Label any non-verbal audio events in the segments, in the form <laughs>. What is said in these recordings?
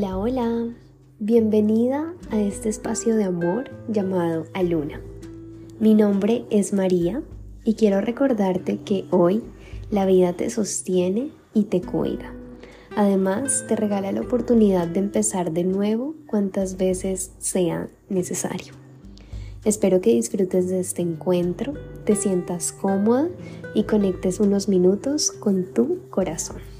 Hola, hola. Bienvenida a este espacio de amor llamado Aluna. Mi nombre es María y quiero recordarte que hoy la vida te sostiene y te cuida. Además, te regala la oportunidad de empezar de nuevo cuantas veces sea necesario. Espero que disfrutes de este encuentro, te sientas cómoda y conectes unos minutos con tu corazón.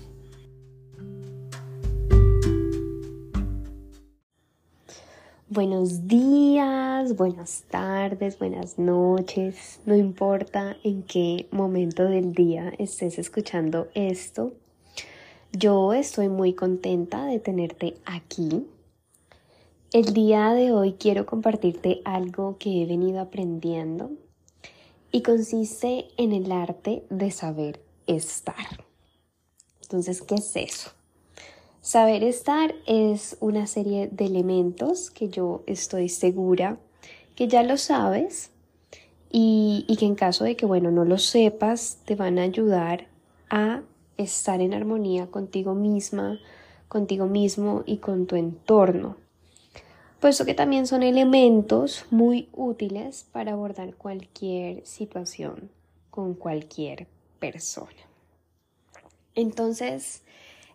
Buenos días, buenas tardes, buenas noches, no importa en qué momento del día estés escuchando esto. Yo estoy muy contenta de tenerte aquí. El día de hoy quiero compartirte algo que he venido aprendiendo y consiste en el arte de saber estar. Entonces, ¿qué es eso? Saber estar es una serie de elementos que yo estoy segura que ya lo sabes y, que en caso de que, bueno, no lo sepas, te van a ayudar a estar en armonía contigo misma, contigo mismo y con tu entorno. Puesto que también son elementos muy útiles para abordar cualquier situación con cualquier persona. Entonces,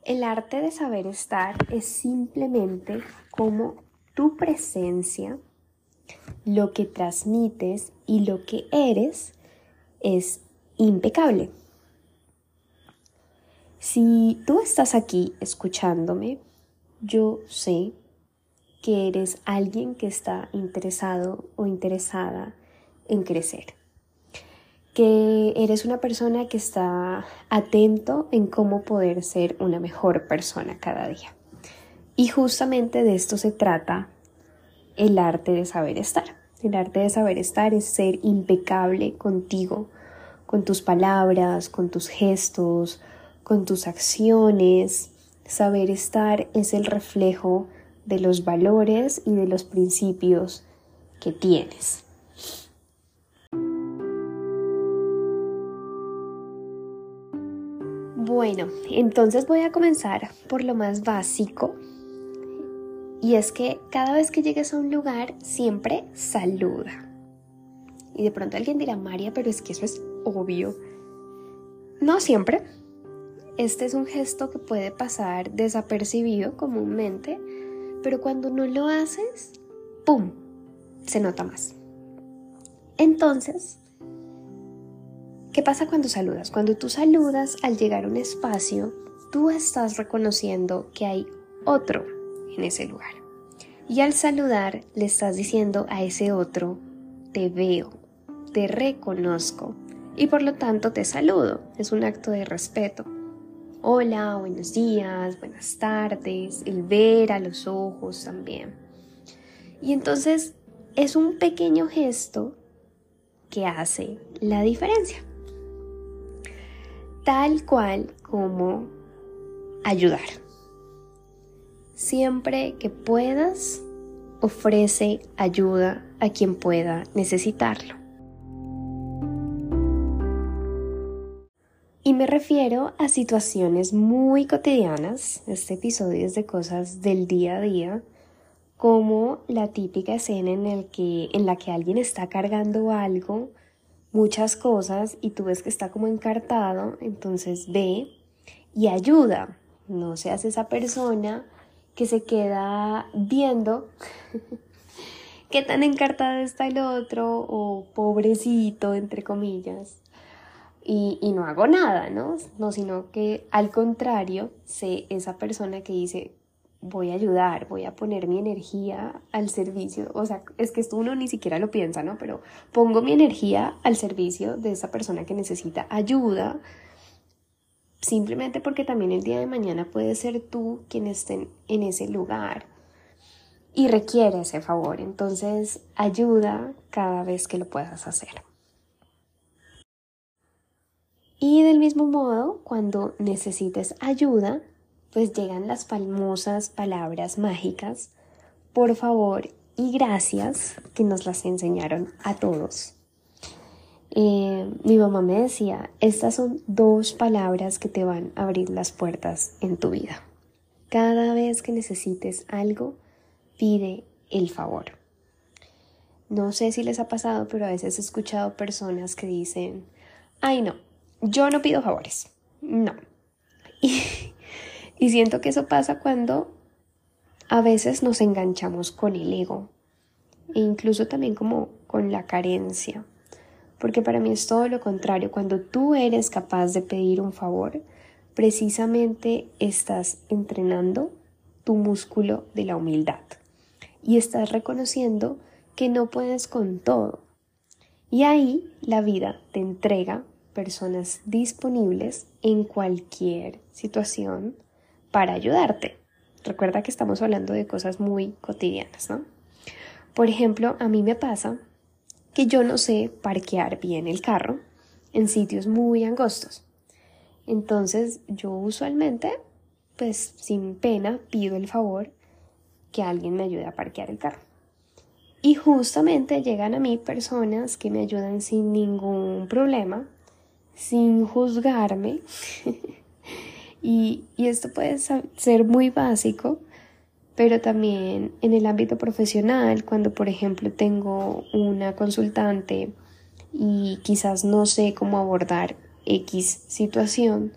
el arte de saber estar es simplemente como tu presencia, lo que transmites y lo que eres es impecable. Si tú estás aquí escuchándome, yo sé que eres alguien que está interesado o interesada en crecer que eres una persona que está atento en cómo poder ser una mejor persona cada día. Y justamente de esto se trata el arte de saber estar. El arte de saber estar es ser impecable contigo, con tus palabras, con tus gestos, con tus acciones. Saber estar es el reflejo de los valores y de los principios que tienes. Bueno, entonces voy a comenzar por lo más básico. Y es que cada vez que llegues a un lugar, siempre saluda. Y de pronto alguien dirá, María, pero es que eso es obvio. No siempre. Este es un gesto que puede pasar desapercibido comúnmente, pero cuando no lo haces, ¡pum! Se nota más. Entonces, ¿Qué pasa cuando saludas? Cuando tú saludas al llegar a un espacio, tú estás reconociendo que hay otro en ese lugar. Y al saludar le estás diciendo a ese otro, te veo, te reconozco y por lo tanto te saludo. Es un acto de respeto. Hola, buenos días, buenas tardes, el ver a los ojos también. Y entonces es un pequeño gesto que hace la diferencia tal cual como ayudar. Siempre que puedas, ofrece ayuda a quien pueda necesitarlo. Y me refiero a situaciones muy cotidianas, este episodio es de cosas del día a día, como la típica escena en, el que, en la que alguien está cargando algo muchas cosas y tú ves que está como encartado, entonces ve y ayuda. No seas esa persona que se queda viendo <laughs> qué tan encartado está el otro o pobrecito, entre comillas. Y, y, no hago nada, ¿no? No, sino que al contrario, sé esa persona que dice, voy a ayudar, voy a poner mi energía al servicio. O sea, es que esto uno ni siquiera lo piensa, ¿no? Pero pongo mi energía al servicio de esa persona que necesita ayuda, simplemente porque también el día de mañana puede ser tú quien esté en ese lugar y requiere ese favor. Entonces, ayuda cada vez que lo puedas hacer. Y del mismo modo, cuando necesites ayuda, pues llegan las famosas palabras mágicas, por favor y gracias, que nos las enseñaron a todos. Eh, mi mamá me decía, estas son dos palabras que te van a abrir las puertas en tu vida. Cada vez que necesites algo, pide el favor. No sé si les ha pasado, pero a veces he escuchado personas que dicen, ay no, yo no pido favores. No. <laughs> y siento que eso pasa cuando a veces nos enganchamos con el ego e incluso también como con la carencia. Porque para mí es todo lo contrario. Cuando tú eres capaz de pedir un favor, precisamente estás entrenando tu músculo de la humildad y estás reconociendo que no puedes con todo. Y ahí la vida te entrega personas disponibles en cualquier situación para ayudarte. Recuerda que estamos hablando de cosas muy cotidianas, ¿no? Por ejemplo, a mí me pasa que yo no sé parquear bien el carro en sitios muy angostos. Entonces yo usualmente, pues sin pena, pido el favor que alguien me ayude a parquear el carro. Y justamente llegan a mí personas que me ayudan sin ningún problema, sin juzgarme. <laughs> y, esto puede ser muy básico, pero también en el ámbito profesional, cuando por ejemplo tengo una consultante y quizás no sé cómo abordar X situación,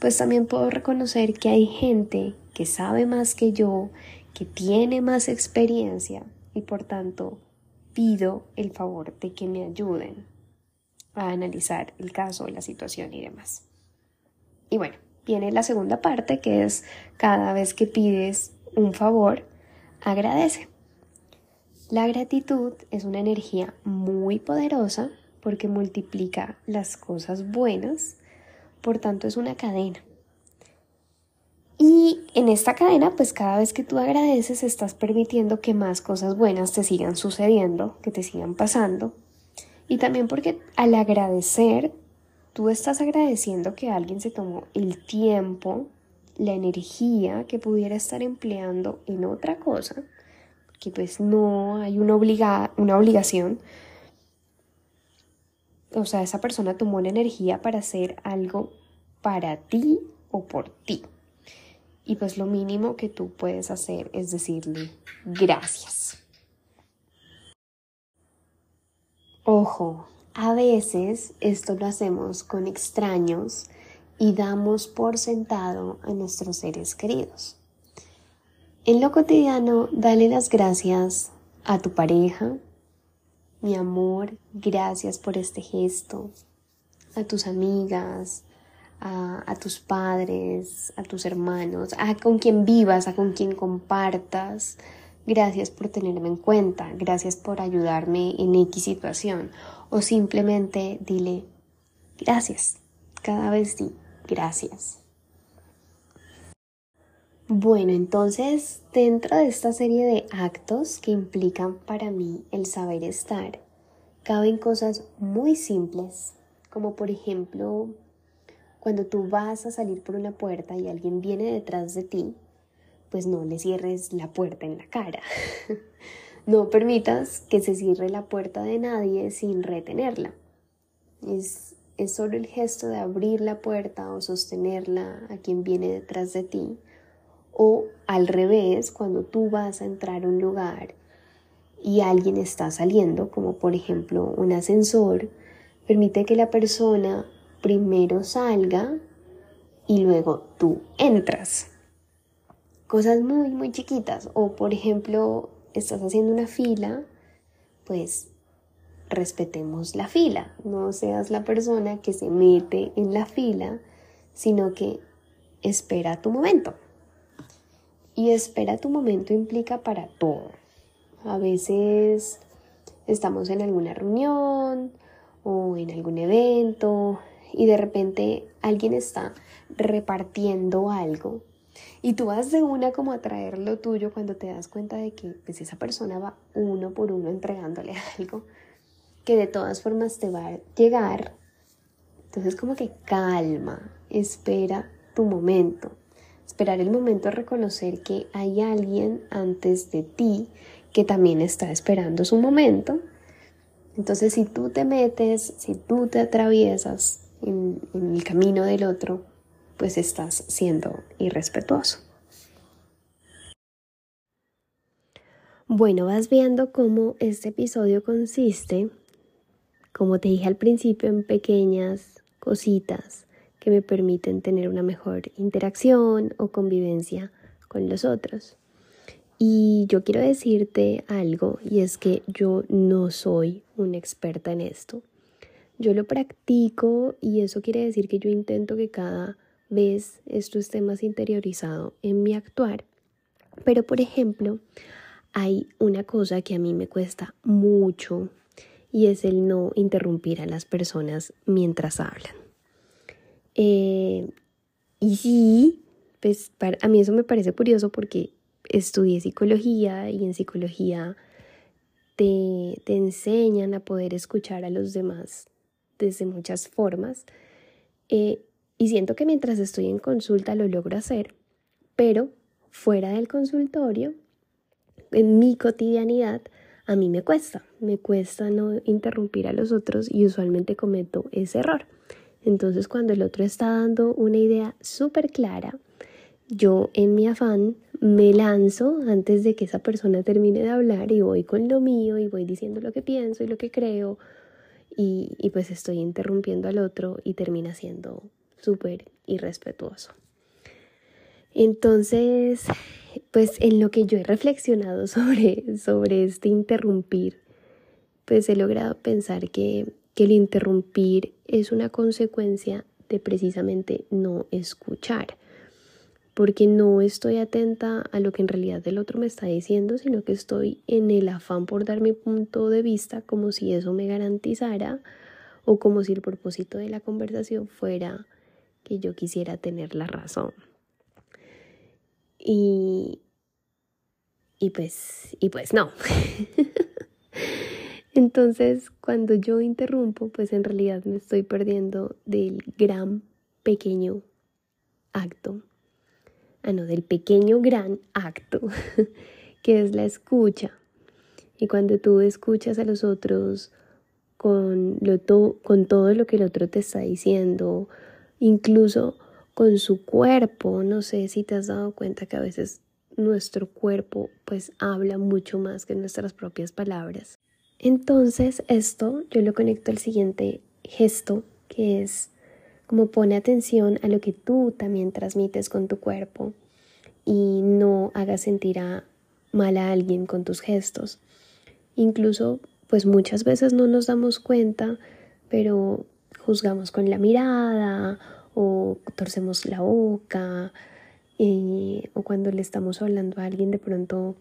pues también puedo reconocer que hay gente que sabe más que yo, que tiene más experiencia y por tanto pido el favor de que me ayuden a analizar el caso, la situación y demás. Y bueno, viene la segunda parte que es cada vez que pides un favor, agradece. La gratitud es una energía muy poderosa porque multiplica las cosas buenas, por tanto es una cadena. Y en esta cadena, pues cada vez que tú agradeces, estás permitiendo que más cosas buenas te sigan sucediendo, que te sigan pasando. Y también porque al agradecer, tú estás agradeciendo que alguien se tomó el tiempo, la energía que pudiera estar empleando en otra cosa, que pues no hay una, una obligación. O sea, esa persona tomó la energía para hacer algo para ti o por ti. Y pues lo mínimo que tú puedes hacer es decirle gracias. Ojo, a veces esto lo hacemos con extraños y damos por sentado a nuestros seres queridos. En lo cotidiano, dale las gracias a tu pareja, mi amor, gracias por este gesto, a tus amigas, a, tus padres, a tus hermanos, a con quien vivas, a con quien compartas. Gracias por tenerme en cuenta, gracias por ayudarme en X situación. O simplemente dile gracias. Cada vez di gracias. Bueno, entonces dentro de esta serie de actos que implican para mí el saber estar, caben cosas muy simples, como por ejemplo cuando tú vas a salir por una puerta y alguien viene detrás de ti, pues no le cierres la puerta en la cara. <laughs> no permitas que se cierre la puerta de nadie sin retenerla. Es, es solo el gesto de abrir la puerta o sostenerla a quien viene detrás de ti. O al revés, cuando tú vas a entrar a un lugar y alguien está saliendo, como por ejemplo un ascensor, permite que la persona primero salga y luego tú entras. Cosas muy, muy chiquitas. O por ejemplo, estás haciendo una fila, pues respetemos la fila. No seas la persona que se mete en la fila, sino que espera tu momento. Y espera tu momento implica para todo. A veces estamos en alguna reunión o en algún evento y de repente alguien está repartiendo algo y tú vas de una como a traer lo tuyo cuando te das cuenta de que pues esa persona va uno por uno entregándole <laughs> algo que de todas formas te va a llegar. Entonces como que calma, espera tu momento. Esperar el momento de reconocer que hay alguien antes de ti que también está esperando su momento. Entonces si tú te metes, si tú te atraviesas en, el camino del otro, pues estás siendo irrespetuoso. Bueno, vas viendo cómo este episodio consiste, como te dije al principio, en pequeñas cositas que me permiten tener una mejor interacción o convivencia con los otros. Y yo quiero decirte algo, y es que yo no soy una experta en esto. Yo lo practico y eso quiere decir que yo intento que cada vez esto esté más interiorizado en mi actuar. Pero, por ejemplo, hay una cosa que a mí me cuesta mucho y es el no interrumpir a las personas mientras hablan. Eh, y sí, pues a mí eso me parece curioso porque estudié psicología y en psicología te, te enseñan a poder escuchar a los demás desde muchas formas. Eh, y siento que mientras estoy en consulta lo logro hacer, pero fuera del consultorio en mi cotidianidad, a mí me cuesta, me cuesta no interrumpir a los otros y usualmente cometo ese error. Entonces cuando el otro está dando una idea súper clara, yo en mi afán me lanzo antes de que esa persona termine de hablar y voy con lo mío y voy diciendo lo que pienso y lo que creo y, pues estoy interrumpiendo al otro y termina siendo súper irrespetuoso. Entonces, pues en lo que yo he reflexionado <laughs> sobre, sobre este interrumpir, pues he logrado pensar que, que el interrumpir es una consecuencia de precisamente no escuchar, porque no estoy atenta a lo que en realidad el otro me está diciendo, sino que estoy en el afán por dar mi punto de vista como si eso me garantizara o como si el propósito de la conversación fuera que yo quisiera tener la razón. Y, y pues, y pues no. <laughs> Entonces, cuando yo interrumpo, pues en realidad me estoy perdiendo del gran pequeño acto. Ah, no, del pequeño gran acto, <laughs> que es la escucha. Y cuando tú escuchas a los otros con, lo con todo lo que el otro te está diciendo, incluso con su cuerpo. No sé si te has dado cuenta que a veces nuestro cuerpo pues habla mucho más que nuestras propias palabras. Entonces esto yo lo conecto al siguiente gesto que es como pone atención a lo que tú también transmites con tu cuerpo y no hagas sentir mal a alguien con tus gestos. Incluso pues muchas veces no nos damos cuenta, pero juzgamos con la mirada o torcemos la boca o cuando le estamos hablando a alguien de pronto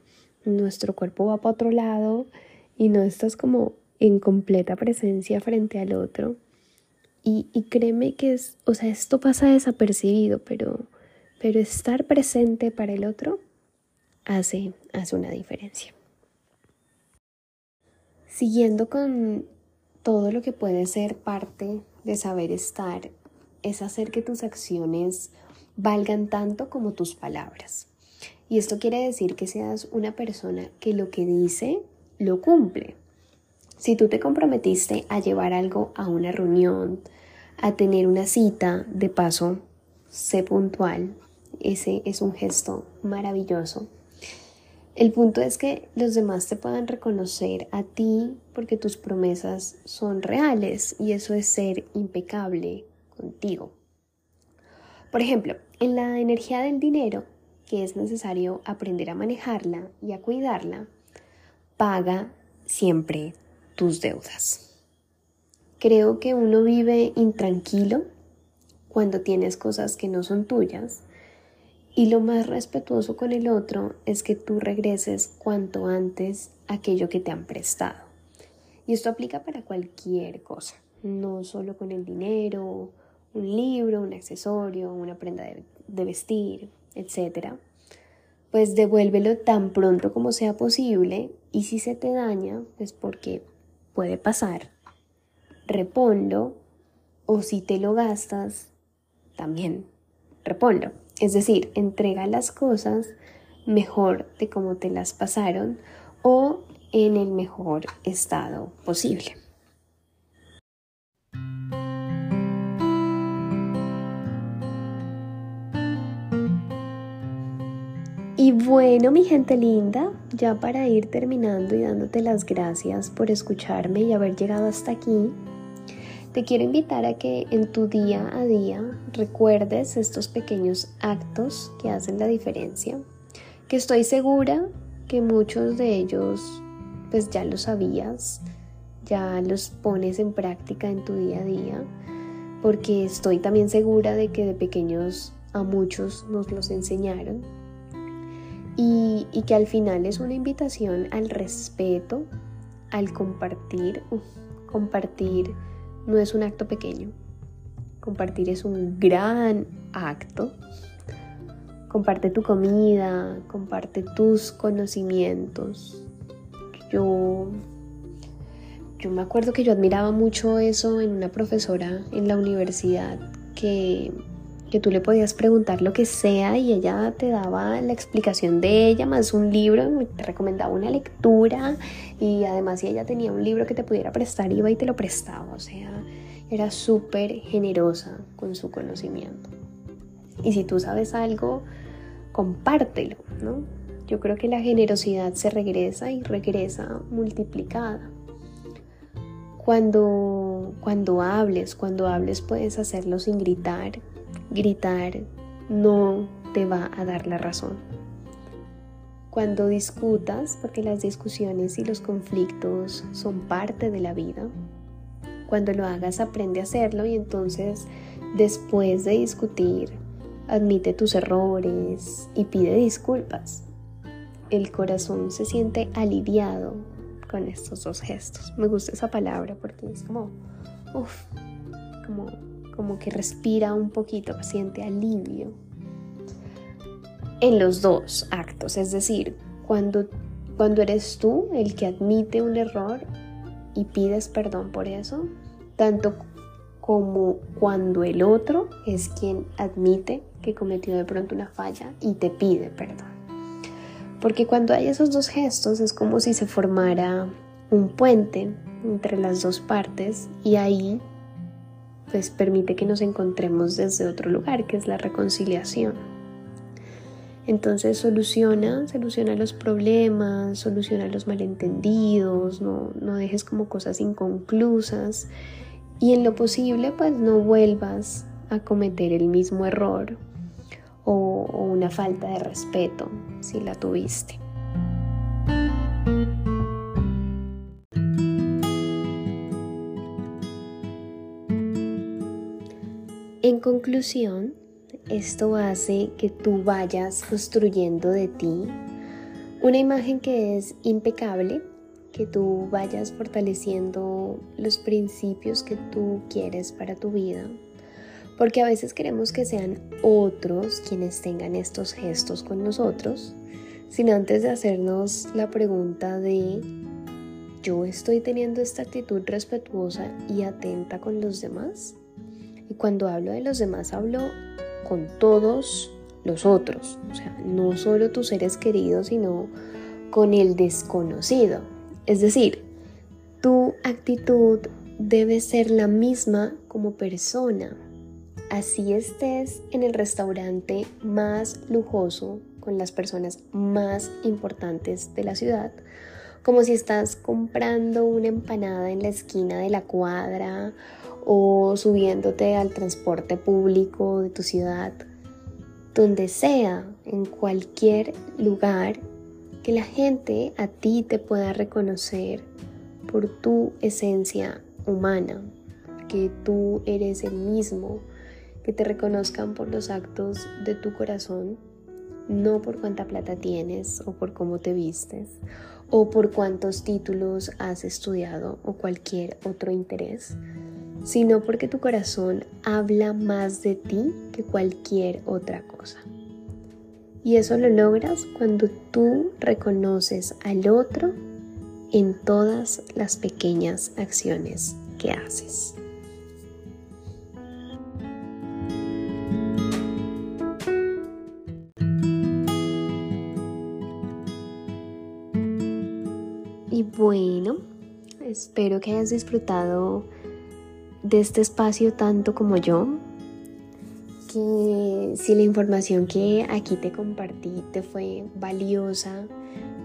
nuestro cuerpo va para otro lado y no estás como en completa presencia frente al otro. Y, y créeme que es, o sea, esto pasa desapercibido, pero, pero estar presente para el otro hace, hace una diferencia. Siguiendo con todo lo que puede ser parte de saber estar es hacer que tus acciones valgan tanto como tus palabras. Y esto quiere decir que seas una persona que lo que dice lo cumple. Si tú te comprometiste a llevar algo a una reunión, a tener una cita, de paso, sé puntual. Ese es un gesto maravilloso. El punto es que los demás te puedan reconocer a ti porque tus promesas son reales y eso es ser impecable, contigo. Por ejemplo, en la energía del dinero, que es necesario aprender a manejarla y a cuidarla, paga siempre tus deudas. Creo que uno vive intranquilo cuando tienes cosas que no son tuyas y lo más respetuoso con el otro es que tú regreses cuanto antes aquello que te han prestado. Y esto aplica para cualquier cosa, no solo con el dinero un libro, un accesorio, una prenda de, vestir, etc., pues devuélvelo tan pronto como sea posible y si se te daña, pues porque puede pasar, reponlo o si te lo gastas, también reponlo. Es decir, entrega las cosas mejor de como te las pasaron o en el mejor estado posible. Y bueno, mi gente linda, ya para ir terminando y dándote las gracias por escucharme y haber llegado hasta aquí, te quiero invitar a que en tu día a día recuerdes estos pequeños actos que hacen la diferencia, que estoy segura que muchos de ellos pues ya lo sabías, ya los pones en práctica en tu día a día, porque estoy también segura de que de pequeños a muchos nos los enseñaron y, que al final es una invitación al respeto, al compartir. compartir no es un acto pequeño, compartir es un gran acto. Comparte tu comida, comparte tus conocimientos. Yo, yo me acuerdo que yo admiraba mucho eso en una profesora en la universidad que que tú le podías preguntar lo que sea y ella te daba la explicación de ella, más un libro, te recomendaba una lectura y además si ella tenía un libro que te pudiera prestar, iba y te lo prestaba, o sea, era súper generosa con su conocimiento. Y si tú sabes algo, compártelo, ¿no? Yo creo que la generosidad se regresa y regresa multiplicada. Cuando, cuando hables, cuando hables puedes hacerlo sin gritar, gritar no te va a dar la razón. Cuando discutas, porque las discusiones y los conflictos son parte de la vida, cuando lo hagas aprende a hacerlo y entonces después de discutir, admite tus errores y pide disculpas. El corazón se siente aliviado con estos dos gestos. Me gusta esa palabra porque es como, uff, como como que respira un poquito, siente alivio. En los dos actos, es decir, cuando, cuando eres tú el que admite un error y pides perdón por eso, tanto como cuando el otro es quien admite que cometió de pronto una falla y te pide perdón. Porque cuando hay esos dos gestos es como si se formara un puente entre las dos partes y ahí pues permite que nos encontremos desde otro lugar, que es la reconciliación. Entonces soluciona, soluciona los problemas, soluciona los malentendidos, no, no dejes como cosas inconclusas y en lo posible pues no vuelvas a cometer el mismo error o una falta de respeto si la tuviste. Conclusión, esto hace que tú vayas construyendo de ti una imagen que es impecable, que tú vayas fortaleciendo los principios que tú quieres para tu vida, porque a veces queremos que sean otros quienes tengan estos gestos con nosotros, sin antes de hacernos la pregunta de, ¿yo estoy teniendo esta actitud respetuosa y atenta con los demás? Y cuando hablo de los demás, hablo con todos los otros. O sea, no solo tus seres queridos, sino con el desconocido. Es decir, tu actitud debe ser la misma como persona. Así estés en el restaurante más lujoso con las personas más importantes de la ciudad, como si estás comprando una empanada en la esquina de la cuadra o subiéndote al transporte público de tu ciudad, donde sea, en cualquier lugar, que la gente a ti te pueda reconocer por tu esencia humana, que tú eres el mismo, que te reconozcan por los actos de tu corazón, no por cuánta plata tienes o por cómo te vistes o por cuántos títulos has estudiado o cualquier otro interés, sino porque tu corazón habla más de ti que cualquier otra cosa. Y eso lo logras cuando tú reconoces al otro en todas las pequeñas acciones que haces. Y bueno, espero que hayas disfrutado de este espacio tanto como yo. que si la información que aquí te compartí te fue valiosa,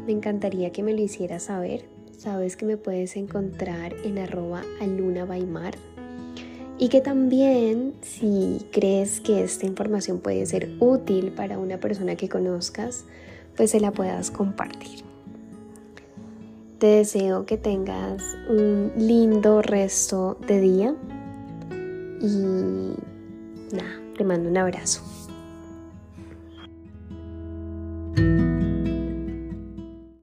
me encantaría que me lo hicieras saber. Sabes que me puedes encontrar en arroba alunabaimar y que también si crees que esta información puede ser útil para una persona que conozcas, pues se la puedas compartir. Te deseo que tengas un lindo resto de día y nada, te mando un abrazo.